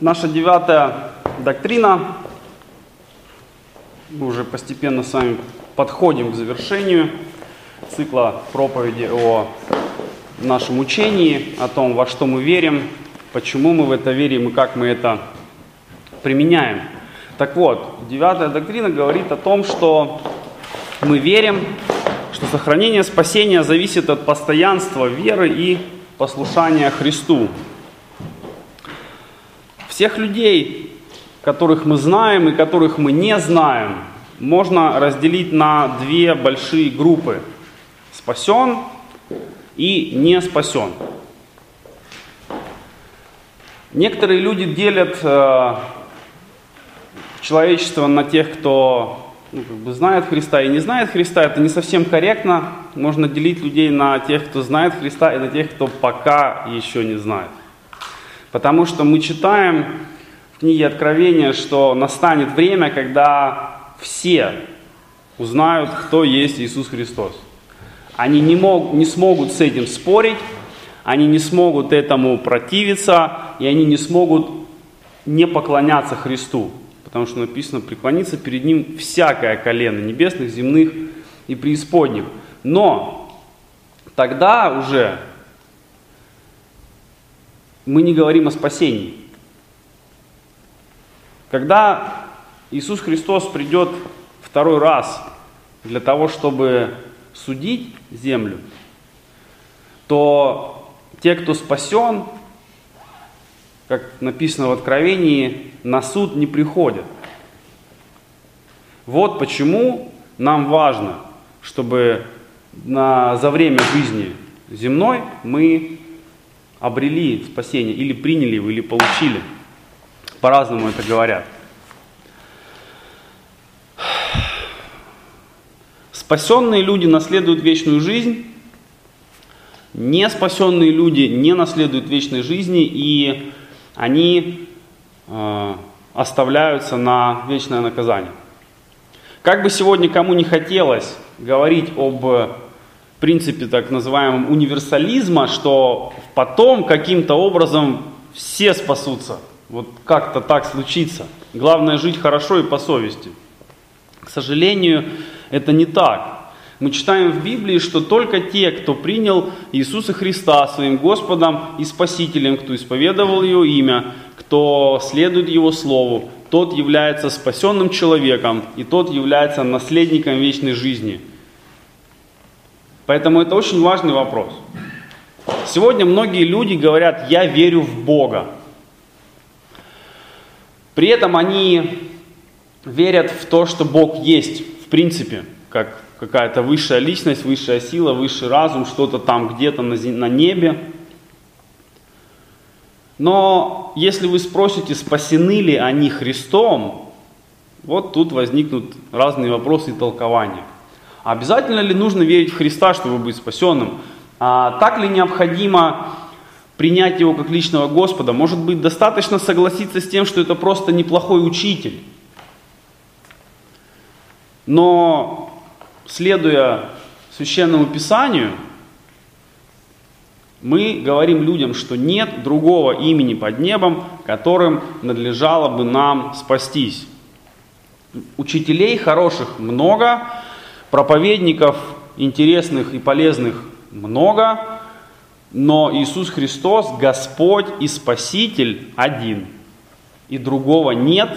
Наша девятая доктрина. Мы уже постепенно с вами подходим к завершению цикла проповеди о нашем учении, о том, во что мы верим, почему мы в это верим и как мы это применяем. Так вот, девятая доктрина говорит о том, что мы верим, что сохранение спасения зависит от постоянства веры и послушания Христу. Всех людей, которых мы знаем и которых мы не знаем, можно разделить на две большие группы. Спасен и не спасен. Некоторые люди делят э, человечество на тех, кто ну, как бы знает Христа и не знает Христа. Это не совсем корректно. Можно делить людей на тех, кто знает Христа, и на тех, кто пока еще не знает. Потому что мы читаем в книге Откровения, что настанет время, когда все узнают, кто есть Иисус Христос. Они не, мог, не смогут с этим спорить, они не смогут этому противиться, и они не смогут не поклоняться Христу. Потому что написано, преклониться перед Ним всякое колено небесных, земных и преисподних. Но тогда уже мы не говорим о спасении. Когда Иисус Христос придет второй раз для того, чтобы судить землю, то те, кто спасен, как написано в Откровении, на суд не приходят. Вот почему нам важно, чтобы на, за время жизни земной мы обрели спасение, или приняли его, или получили. По-разному это говорят. Спасенные люди наследуют вечную жизнь, не спасенные люди не наследуют вечной жизни, и они э, оставляются на вечное наказание. Как бы сегодня кому не хотелось говорить об принципе так называемом универсализма, что потом каким-то образом все спасутся. Вот как-то так случится. Главное жить хорошо и по совести. К сожалению, это не так. Мы читаем в Библии, что только те, кто принял Иисуса Христа своим Господом и Спасителем, кто исповедовал Его имя, кто следует Его Слову, тот является спасенным человеком, и тот является наследником вечной жизни – Поэтому это очень важный вопрос. Сегодня многие люди говорят, я верю в Бога. При этом они верят в то, что Бог есть, в принципе, как какая-то высшая личность, высшая сила, высший разум, что-то там где-то на, на небе. Но если вы спросите, спасены ли они Христом, вот тут возникнут разные вопросы и толкования. Обязательно ли нужно верить в Христа, чтобы быть спасенным? А так ли необходимо принять Его как личного Господа? Может быть, достаточно согласиться с тем, что это просто неплохой учитель? Но, следуя Священному Писанию, мы говорим людям, что нет другого имени под небом, которым надлежало бы нам спастись. Учителей хороших много, Проповедников интересных и полезных много, но Иисус Христос, Господь и Спаситель один. И другого нет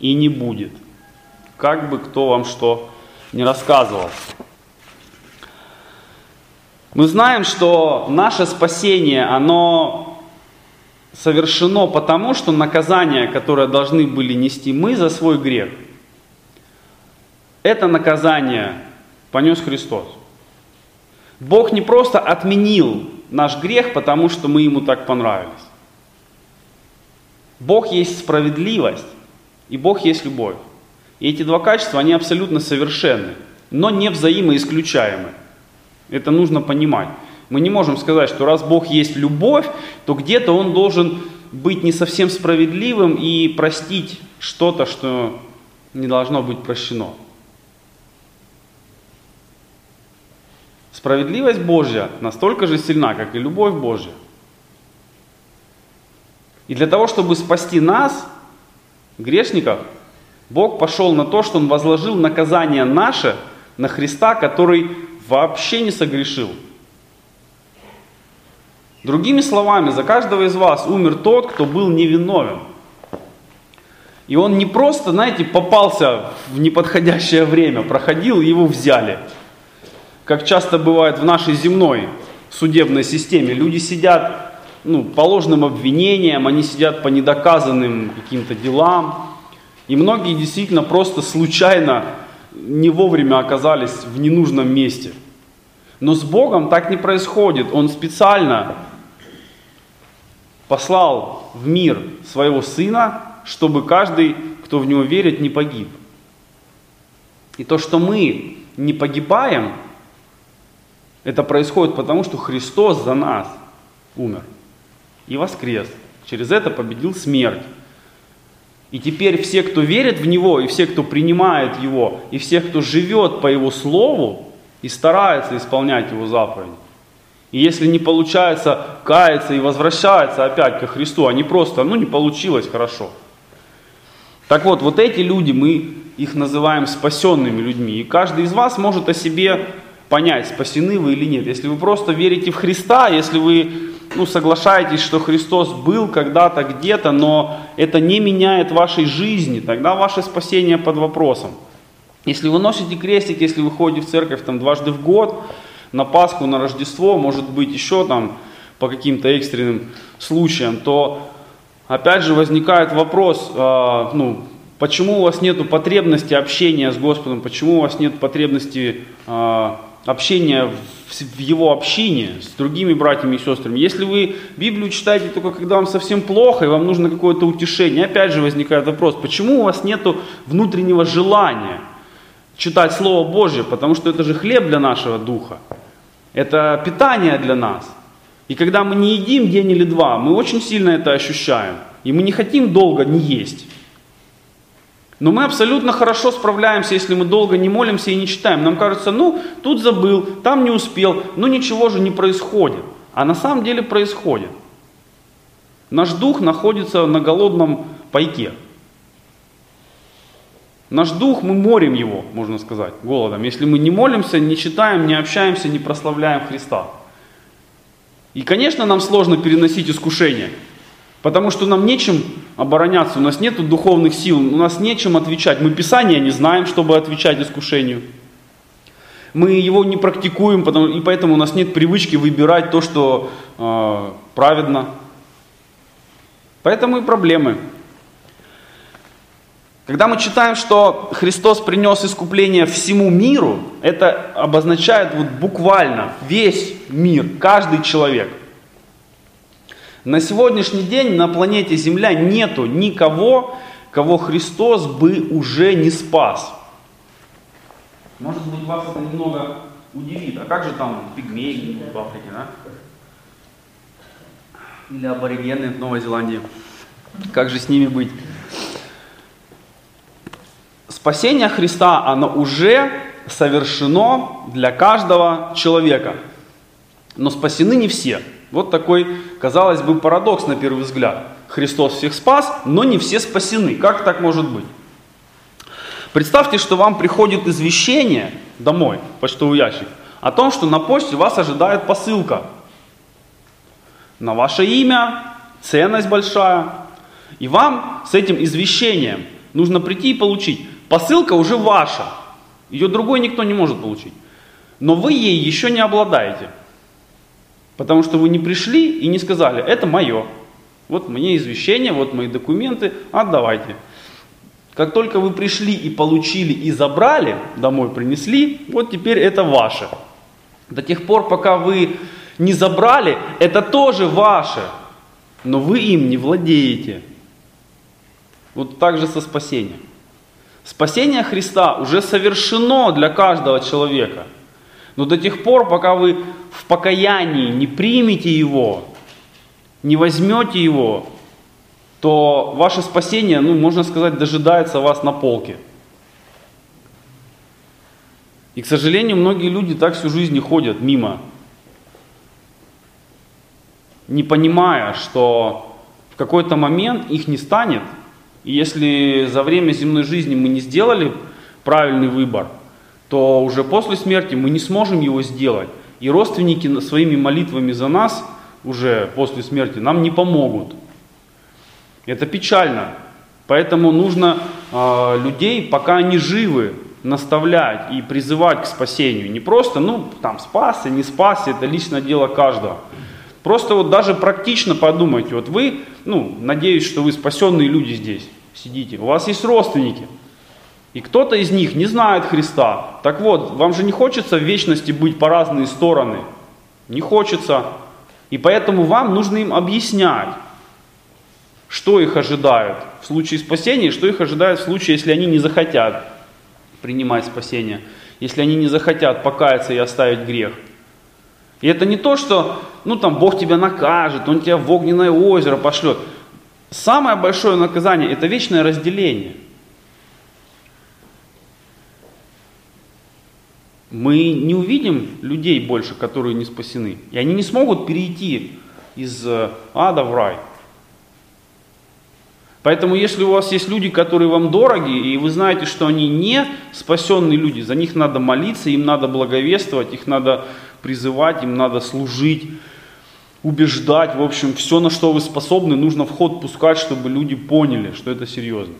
и не будет. Как бы кто вам что не рассказывал. Мы знаем, что наше спасение, оно совершено потому, что наказание, которое должны были нести мы за свой грех – это наказание понес Христос. Бог не просто отменил наш грех, потому что мы ему так понравились. Бог есть справедливость, и Бог есть любовь. И эти два качества, они абсолютно совершенны, но не взаимоисключаемы. Это нужно понимать. Мы не можем сказать, что раз Бог есть любовь, то где-то Он должен быть не совсем справедливым и простить что-то, что не должно быть прощено. Справедливость Божья настолько же сильна, как и любовь Божья. И для того, чтобы спасти нас, грешников, Бог пошел на то, что Он возложил наказание наше на Христа, который вообще не согрешил. Другими словами, за каждого из вас умер тот, кто был невиновен. И он не просто, знаете, попался в неподходящее время, проходил, его взяли. Как часто бывает в нашей земной судебной системе. Люди сидят ну, по ложным обвинениям, они сидят по недоказанным каким-то делам. И многие действительно просто случайно не вовремя оказались в ненужном месте. Но с Богом так не происходит. Он специально послал в мир своего Сына, чтобы каждый, кто в Него верит, не погиб. И то, что мы не погибаем, это происходит потому, что Христос за нас умер и воскрес. Через это победил смерть. И теперь все, кто верит в Него, и все, кто принимает Его, и все, кто живет по Его Слову и старается исполнять Его заповеди. И если не получается каяться и возвращается опять ко Христу, они просто, ну не получилось хорошо. Так вот, вот эти люди, мы их называем спасенными людьми. И каждый из вас может о себе понять, спасены вы или нет. Если вы просто верите в Христа, если вы ну, соглашаетесь, что Христос был когда-то где-то, но это не меняет вашей жизни, тогда ваше спасение под вопросом. Если вы носите крестик, если вы ходите в церковь там дважды в год, на Пасху, на Рождество, может быть еще там по каким-то экстренным случаям, то опять же возникает вопрос, э, ну, почему у вас нет потребности общения с Господом, почему у вас нет потребности э, общения в, Его общине с другими братьями и сестрами. Если вы Библию читаете только когда вам совсем плохо и вам нужно какое-то утешение, опять же возникает вопрос, почему у вас нет внутреннего желания читать Слово Божье, потому что это же хлеб для нашего духа, это питание для нас. И когда мы не едим день или два, мы очень сильно это ощущаем. И мы не хотим долго не есть. Но мы абсолютно хорошо справляемся, если мы долго не молимся и не читаем. Нам кажется, ну, тут забыл, там не успел, ну ничего же не происходит. А на самом деле происходит. Наш дух находится на голодном пайке. Наш дух, мы морим его, можно сказать, голодом. Если мы не молимся, не читаем, не общаемся, не прославляем Христа. И, конечно, нам сложно переносить искушение. Потому что нам нечем обороняться, у нас нет духовных сил, у нас нечем отвечать. Мы Писание не знаем, чтобы отвечать искушению. Мы его не практикуем, и поэтому у нас нет привычки выбирать то, что э, праведно. Поэтому и проблемы. Когда мы читаем, что Христос принес искупление всему миру, это обозначает вот буквально весь мир, каждый человек. На сегодняшний день на планете Земля нету никого, кого Христос бы уже не спас. Может быть, вас это немного удивит. А как же там пигмеи в Африке, да? Или аборигены в Новой Зеландии? Как же с ними быть? Спасение Христа, оно уже совершено для каждого человека. Но спасены не все. Вот такой, казалось бы, парадокс на первый взгляд. Христос всех спас, но не все спасены. Как так может быть? Представьте, что вам приходит извещение домой, почтовый ящик, о том, что на почте вас ожидает посылка. На ваше имя, ценность большая. И вам с этим извещением нужно прийти и получить. Посылка уже ваша. Ее другой никто не может получить. Но вы ей еще не обладаете. Потому что вы не пришли и не сказали, это мое. Вот мне извещение, вот мои документы, отдавайте. Как только вы пришли и получили и забрали, домой принесли, вот теперь это ваше. До тех пор, пока вы не забрали, это тоже ваше, но вы им не владеете. Вот так же со спасением. Спасение Христа уже совершено для каждого человека – но до тех пор, пока вы в покаянии не примете Его, не возьмете Его, то ваше спасение, ну, можно сказать, дожидается вас на полке. И, к сожалению, многие люди так всю жизнь и ходят мимо, не понимая, что в какой-то момент их не станет. И если за время земной жизни мы не сделали правильный выбор, то уже после смерти мы не сможем его сделать. И родственники своими молитвами за нас уже после смерти нам не помогут. Это печально. Поэтому нужно э, людей, пока они живы, наставлять и призывать к спасению. Не просто, ну, там, спасся, не спасся, это личное дело каждого. Просто вот даже практично подумайте, вот вы, ну, надеюсь, что вы спасенные люди здесь сидите, у вас есть родственники, и кто-то из них не знает Христа. Так вот, вам же не хочется в вечности быть по разные стороны. Не хочется. И поэтому вам нужно им объяснять, что их ожидает в случае спасения, что их ожидает в случае, если они не захотят принимать спасение, если они не захотят покаяться и оставить грех. И это не то, что ну, там, Бог тебя накажет, Он тебя в огненное озеро пошлет. Самое большое наказание – это вечное разделение. Мы не увидим людей больше, которые не спасены. И они не смогут перейти из э, ада в рай. Поэтому если у вас есть люди, которые вам дороги, и вы знаете, что они не спасенные люди, за них надо молиться, им надо благовествовать, их надо призывать, им надо служить, убеждать, в общем, все, на что вы способны, нужно в ход пускать, чтобы люди поняли, что это серьезно.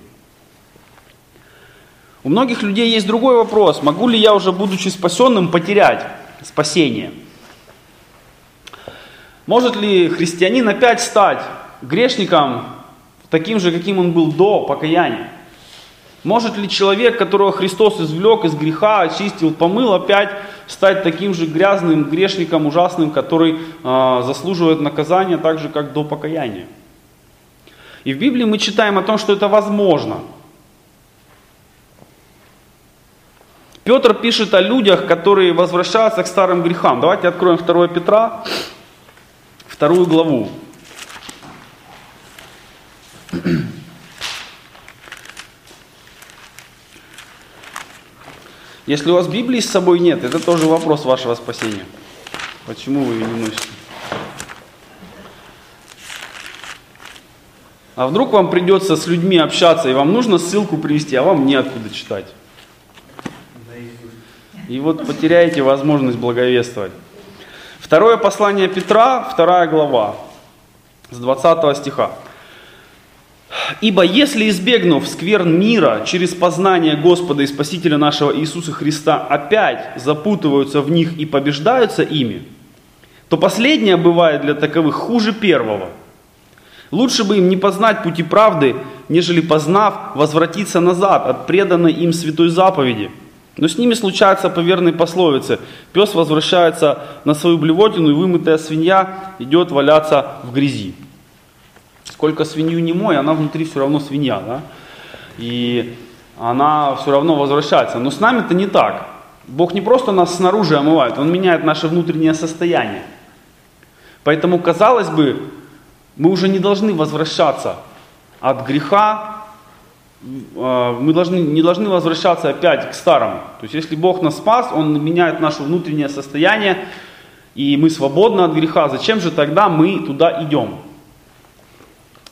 У многих людей есть другой вопрос, могу ли я уже, будучи спасенным, потерять спасение? Может ли христианин опять стать грешником, таким же, каким он был до покаяния. Может ли человек, которого Христос извлек из греха, очистил, помыл, опять стать таким же грязным грешником, ужасным, который э, заслуживает наказания так же, как до покаяния? И в Библии мы читаем о том, что это возможно. Петр пишет о людях, которые возвращаются к старым грехам. Давайте откроем 2 Петра, вторую главу. Если у вас Библии с собой нет, это тоже вопрос вашего спасения. Почему вы ее не носите? А вдруг вам придется с людьми общаться, и вам нужно ссылку привести, а вам неоткуда читать. И вот потеряете возможность благовествовать. Второе послание Петра, вторая глава, с 20 стиха. Ибо если избегнув скверн мира через познание Господа и Спасителя нашего Иисуса Христа опять запутываются в них и побеждаются ими, то последнее бывает для таковых хуже первого. Лучше бы им не познать пути правды, нежели познав, возвратиться назад от преданной им святой заповеди. Но с ними случается по верной пословице. Пес возвращается на свою блевотину, и вымытая свинья идет валяться в грязи. Сколько свинью не мой, она внутри все равно свинья. Да? И она все равно возвращается. Но с нами это не так. Бог не просто нас снаружи омывает, Он меняет наше внутреннее состояние. Поэтому, казалось бы, мы уже не должны возвращаться от греха, мы должны, не должны возвращаться опять к старому. То есть, если Бог нас спас, Он меняет наше внутреннее состояние, и мы свободны от греха. Зачем же тогда мы туда идем?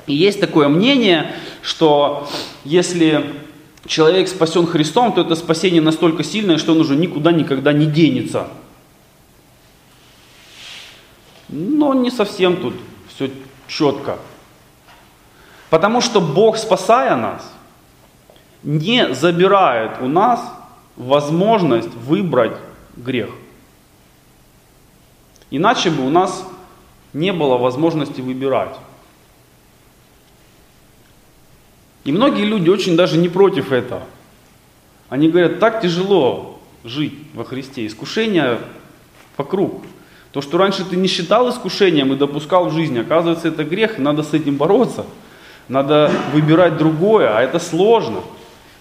И есть такое мнение, что если человек спасен Христом, то это спасение настолько сильное, что он уже никуда никогда не денется. Но не совсем тут все четко. Потому что Бог, спасая нас, не забирает у нас возможность выбрать грех. Иначе бы у нас не было возможности выбирать. И многие люди очень даже не против этого. Они говорят, так тяжело жить во Христе. Искушения вокруг. То, что раньше ты не считал искушением и допускал в жизни, оказывается, это грех, и надо с этим бороться. Надо выбирать другое, а это сложно.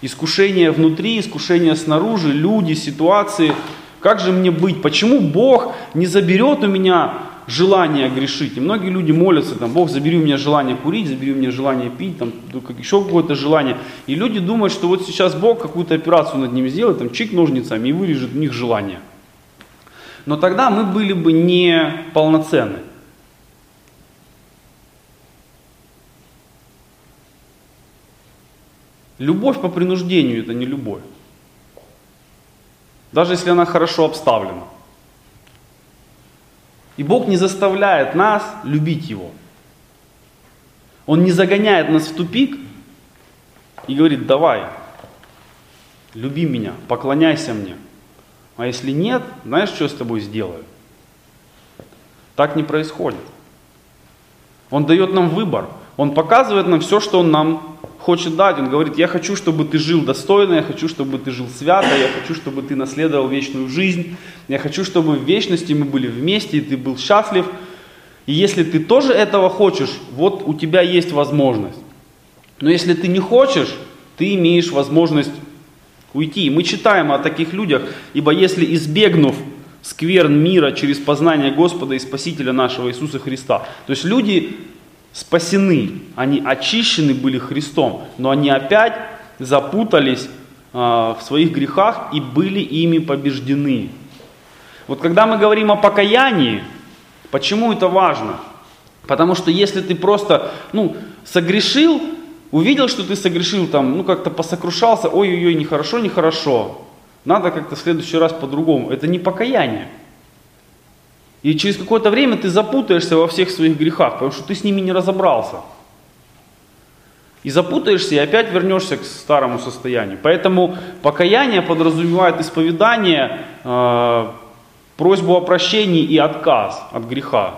Искушение внутри, искушение снаружи, люди, ситуации. Как же мне быть? Почему Бог не заберет у меня желание грешить. И многие люди молятся, там, Бог, забери у меня желание курить, забери у меня желание пить, там, как еще какое-то желание. И люди думают, что вот сейчас Бог какую-то операцию над ними сделает, там, чик ножницами и вырежет у них желание. Но тогда мы были бы не полноценны. Любовь по принуждению это не любовь. Даже если она хорошо обставлена. И Бог не заставляет нас любить Его. Он не загоняет нас в тупик и говорит, давай, люби меня, поклоняйся мне. А если нет, знаешь, что я с тобой сделаю? Так не происходит. Он дает нам выбор. Он показывает нам все, что Он нам хочет дать. Он говорит, я хочу, чтобы ты жил достойно, я хочу, чтобы ты жил свято, я хочу, чтобы ты наследовал вечную жизнь, я хочу, чтобы в вечности мы были вместе, и ты был счастлив. И если ты тоже этого хочешь, вот у тебя есть возможность. Но если ты не хочешь, ты имеешь возможность уйти. Мы читаем о таких людях, ибо если избегнув скверн мира через познание Господа и Спасителя нашего Иисуса Христа. То есть люди спасены, они очищены были Христом, но они опять запутались а, в своих грехах и были ими побеждены. Вот когда мы говорим о покаянии, почему это важно? Потому что если ты просто ну, согрешил, увидел, что ты согрешил, там, ну как-то посокрушался, ой-ой-ой, нехорошо, нехорошо, надо как-то в следующий раз по-другому. Это не покаяние. И через какое-то время ты запутаешься во всех своих грехах, потому что ты с ними не разобрался. И запутаешься, и опять вернешься к старому состоянию. Поэтому покаяние подразумевает исповедание, э, просьбу о прощении и отказ от греха.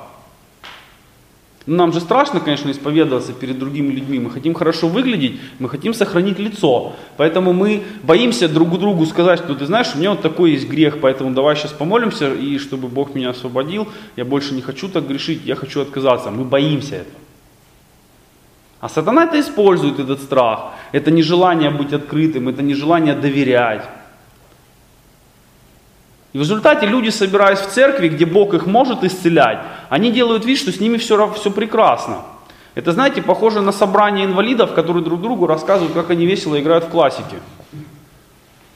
Ну, нам же страшно, конечно, исповедоваться перед другими людьми. Мы хотим хорошо выглядеть, мы хотим сохранить лицо. Поэтому мы боимся друг другу сказать, что ты знаешь, у меня вот такой есть грех, поэтому давай сейчас помолимся, и чтобы Бог меня освободил, я больше не хочу так грешить, я хочу отказаться. Мы боимся этого. А сатана это использует, этот страх. Это нежелание быть открытым, это нежелание доверять. И в результате люди, собираясь в церкви, где Бог их может исцелять, они делают вид, что с ними все, все прекрасно. Это, знаете, похоже на собрание инвалидов, которые друг другу рассказывают, как они весело играют в классике.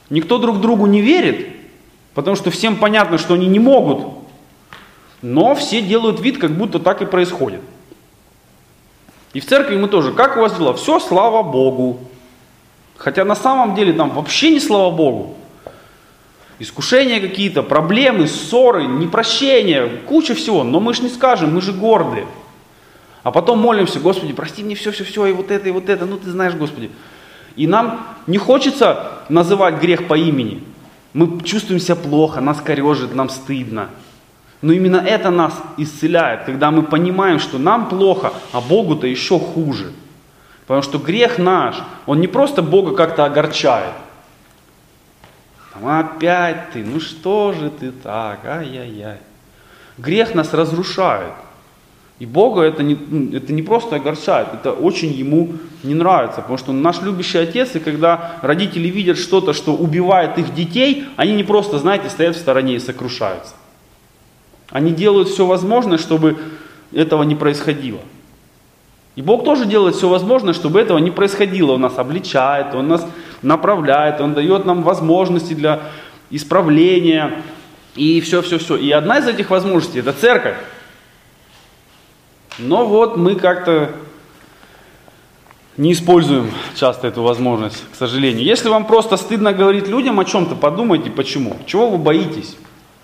Никто друг другу не верит, потому что всем понятно, что они не могут, но все делают вид, как будто так и происходит. И в церкви мы тоже, как у вас дела? Все, слава Богу. Хотя на самом деле там вообще не слава Богу искушения какие-то, проблемы, ссоры, непрощения, куча всего. Но мы же не скажем, мы же гордые. А потом молимся, Господи, прости мне все, все, все, и вот это, и вот это, ну ты знаешь, Господи. И нам не хочется называть грех по имени. Мы чувствуем себя плохо, нас корежит, нам стыдно. Но именно это нас исцеляет, когда мы понимаем, что нам плохо, а Богу-то еще хуже. Потому что грех наш, он не просто Бога как-то огорчает, опять ты, ну что же ты так, ай-яй-яй. Грех нас разрушает. И Бога это не, ну, это не просто огорчает, это очень ему не нравится, потому что наш любящий отец, и когда родители видят что-то, что убивает их детей, они не просто, знаете, стоят в стороне и сокрушаются. Они делают все возможное, чтобы этого не происходило. И Бог тоже делает все возможное, чтобы этого не происходило. Он нас обличает, Он нас направляет, Он дает нам возможности для исправления и все-все-все. И одна из этих возможностей – это церковь. Но вот мы как-то не используем часто эту возможность, к сожалению. Если вам просто стыдно говорить людям о чем-то, подумайте, почему. Чего вы боитесь?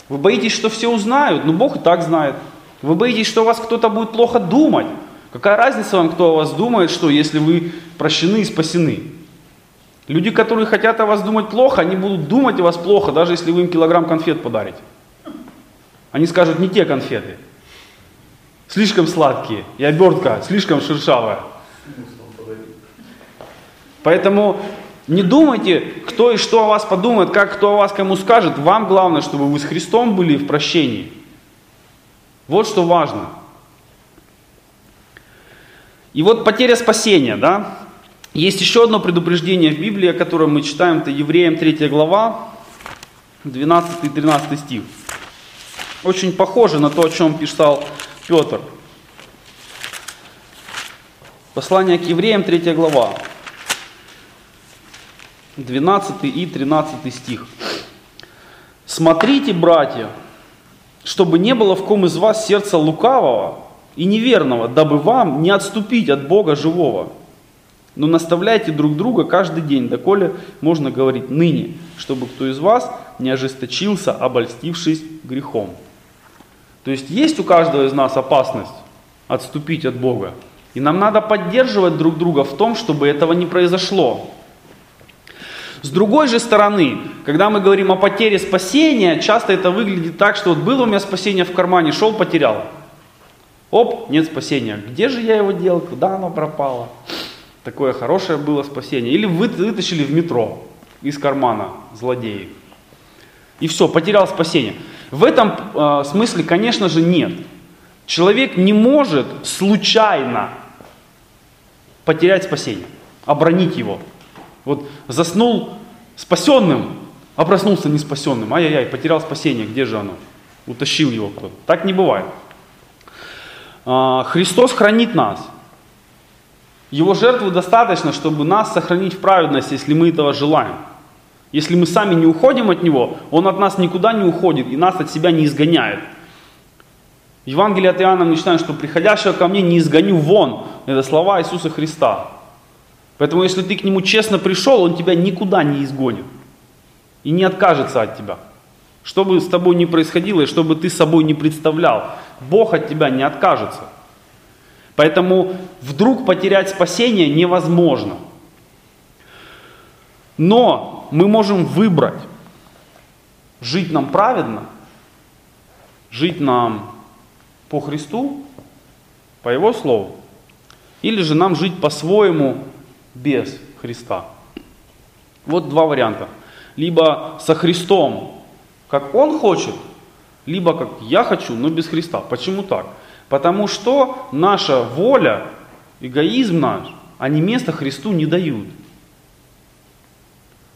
Вы боитесь, что все узнают? Ну, Бог и так знает. Вы боитесь, что у вас кто-то будет плохо думать? Какая разница вам, кто о вас думает, что, если вы прощены и спасены? Люди, которые хотят о вас думать плохо, они будут думать о вас плохо, даже если вы им килограмм конфет подарите. Они скажут, не те конфеты. Слишком сладкие. И обертка слишком шершавая. Поэтому не думайте, кто и что о вас подумает, как кто о вас кому скажет. Вам главное, чтобы вы с Христом были в прощении. Вот что важно. И вот потеря спасения, да, есть еще одно предупреждение в Библии, о котором мы читаем, это Евреям 3 глава, 12 и 13 стих. Очень похоже на то, о чем писал Петр. Послание к Евреям 3 глава, 12 и 13 стих. «Смотрите, братья, чтобы не было в ком из вас сердца лукавого и неверного, дабы вам не отступить от Бога живого» Но наставляйте друг друга каждый день, доколе можно говорить ныне, чтобы кто из вас не ожесточился, обольстившись грехом. То есть есть у каждого из нас опасность отступить от Бога. И нам надо поддерживать друг друга в том, чтобы этого не произошло. С другой же стороны, когда мы говорим о потере спасения, часто это выглядит так, что вот было у меня спасение в кармане, шел, потерял. Оп, нет спасения. Где же я его делал? Куда оно пропало? Такое хорошее было спасение. Или вы вытащили в метро из кармана злодеи. И все, потерял спасение. В этом э, смысле, конечно же, нет. Человек не может случайно потерять спасение, обронить его. Вот заснул спасенным, а проснулся не спасенным. Ай-яй-яй, потерял спасение, где же оно? Утащил его кто-то. Так не бывает. А, Христос хранит нас. Его жертвы достаточно, чтобы нас сохранить в праведности, если мы этого желаем. Если мы сами не уходим от Него, Он от нас никуда не уходит и нас от себя не изгоняет. Евангелие от Иоанна мы читаем, что приходящего ко мне не изгоню вон. Это слова Иисуса Христа. Поэтому если ты к Нему честно пришел, Он тебя никуда не изгонит. И не откажется от тебя. Что бы с тобой ни происходило, и что бы ты собой не представлял, Бог от тебя не откажется. Поэтому вдруг потерять спасение невозможно. Но мы можем выбрать, жить нам праведно, жить нам по Христу, по Его Слову, или же нам жить по-своему без Христа. Вот два варианта. Либо со Христом, как Он хочет, либо как я хочу, но без Христа. Почему так? Потому что наша воля, эгоизм наш, они места Христу не дают.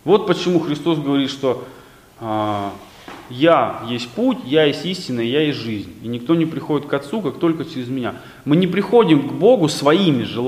Вот почему Христос говорит, что а, я есть путь, я есть истина, я есть жизнь. И никто не приходит к Отцу, как только через меня. Мы не приходим к Богу своими желаниями.